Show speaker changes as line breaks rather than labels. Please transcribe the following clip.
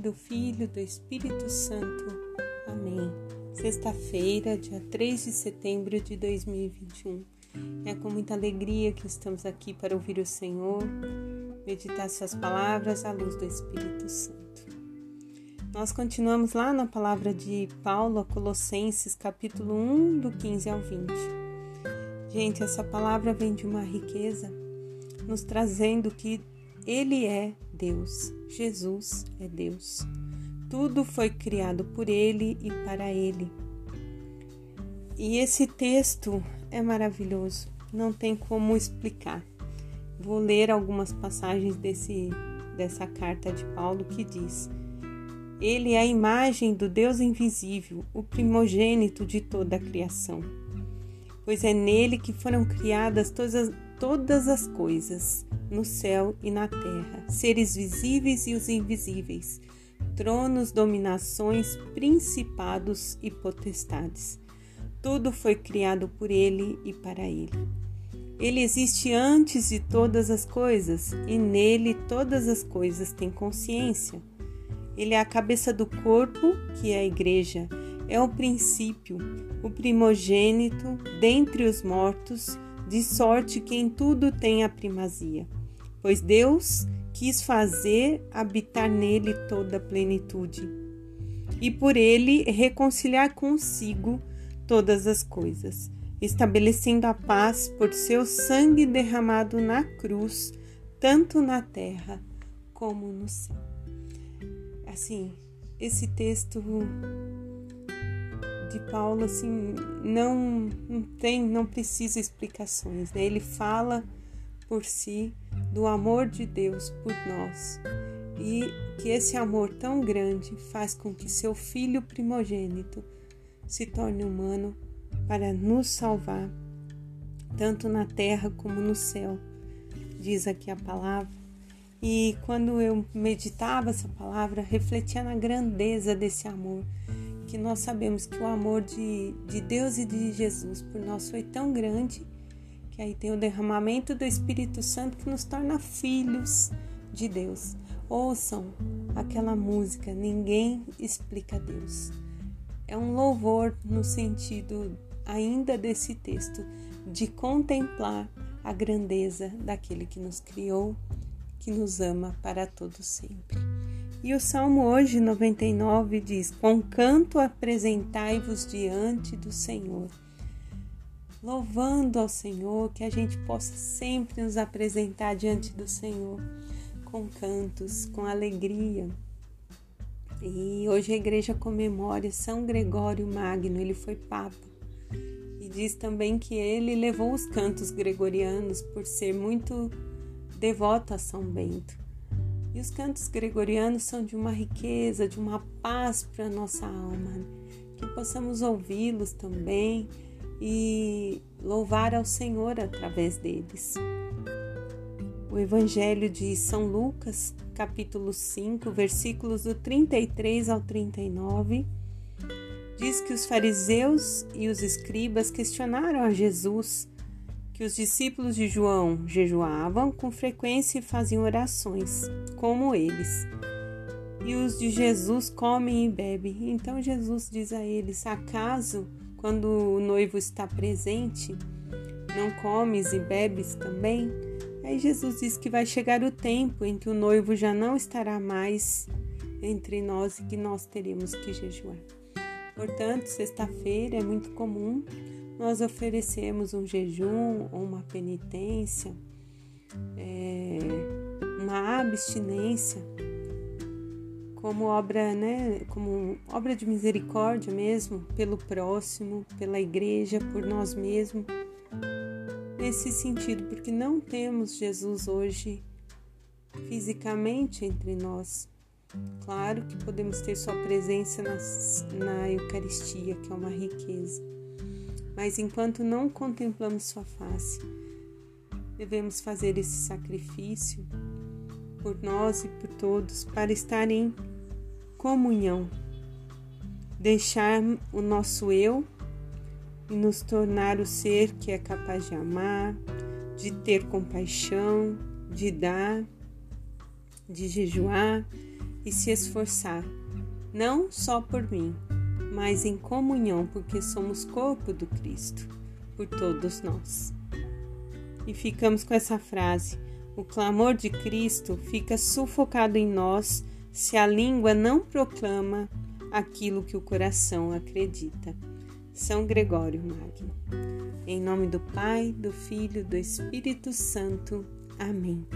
do Filho, do Espírito Santo. Amém. Sexta-feira, dia 3 de setembro de 2021. É com muita alegria que estamos aqui para ouvir o Senhor, meditar Suas palavras à luz do Espírito Santo. Nós continuamos lá na palavra de Paulo Colossenses, capítulo 1, do 15 ao 20. Gente, essa palavra vem de uma riqueza, nos trazendo que Ele é Deus, Jesus é Deus. Tudo foi criado por Ele e para Ele. E esse texto é maravilhoso, não tem como explicar. Vou ler algumas passagens desse, dessa carta de Paulo que diz: Ele é a imagem do Deus invisível, o primogênito de toda a criação. Pois é nele que foram criadas todas as, todas as coisas no céu e na terra, seres visíveis e os invisíveis, tronos, dominações, principados e potestades. Tudo foi criado por ele e para ele. Ele existe antes de todas as coisas e nele todas as coisas têm consciência. Ele é a cabeça do corpo, que é a igreja, é o princípio, o primogênito dentre os mortos de sorte que em tudo tem a primazia. Pois Deus quis fazer habitar nele toda a plenitude, e por ele reconciliar consigo todas as coisas, estabelecendo a paz por seu sangue derramado na cruz, tanto na terra como no céu. Assim, esse texto de Paulo assim não, não tem, não precisa explicações, né? Ele fala por si do amor de Deus por nós e que esse amor tão grande faz com que seu filho primogênito se torne humano para nos salvar, tanto na terra como no céu, diz aqui a palavra. E quando eu meditava essa palavra, refletia na grandeza desse amor que nós sabemos que o amor de, de Deus e de Jesus por nós foi tão grande que aí tem o derramamento do Espírito Santo que nos torna filhos de Deus. Ouçam aquela música, ninguém explica Deus. É um louvor no sentido ainda desse texto de contemplar a grandeza daquele que nos criou, que nos ama para todo sempre. E o Salmo hoje 99 diz: Com canto apresentai-vos diante do Senhor. Louvando ao Senhor, que a gente possa sempre nos apresentar diante do Senhor com cantos, com alegria. E hoje a igreja comemora São Gregório Magno, ele foi papa. E diz também que ele levou os cantos gregorianos por ser muito devoto a São Bento. E os cantos gregorianos são de uma riqueza, de uma paz para a nossa alma, que possamos ouvi-los também e louvar ao Senhor através deles. O Evangelho de São Lucas, capítulo 5, versículos do 33 ao 39, diz que os fariseus e os escribas questionaram a Jesus que os discípulos de João jejuavam com frequência e faziam orações, como eles. E os de Jesus comem e bebem. Então Jesus diz a eles: Acaso, quando o noivo está presente, não comes e bebes também? Aí Jesus diz que vai chegar o tempo em que o noivo já não estará mais entre nós e que nós teremos que jejuar. Portanto, sexta-feira é muito comum nós oferecemos um jejum ou uma penitência, é, uma abstinência como obra, né, como obra de misericórdia mesmo, pelo próximo, pela igreja, por nós mesmos. Nesse sentido, porque não temos Jesus hoje fisicamente entre nós. Claro que podemos ter sua presença na Eucaristia, que é uma riqueza mas enquanto não contemplamos Sua face, devemos fazer esse sacrifício por nós e por todos para estar em comunhão, deixar o nosso eu e nos tornar o ser que é capaz de amar, de ter compaixão, de dar, de jejuar, e se esforçar, não só por mim, mas em comunhão, porque somos corpo do Cristo, por todos nós. E ficamos com essa frase: o clamor de Cristo fica sufocado em nós se a língua não proclama aquilo que o coração acredita. São Gregório Magno. Em nome do Pai, do Filho, do Espírito Santo. Amém.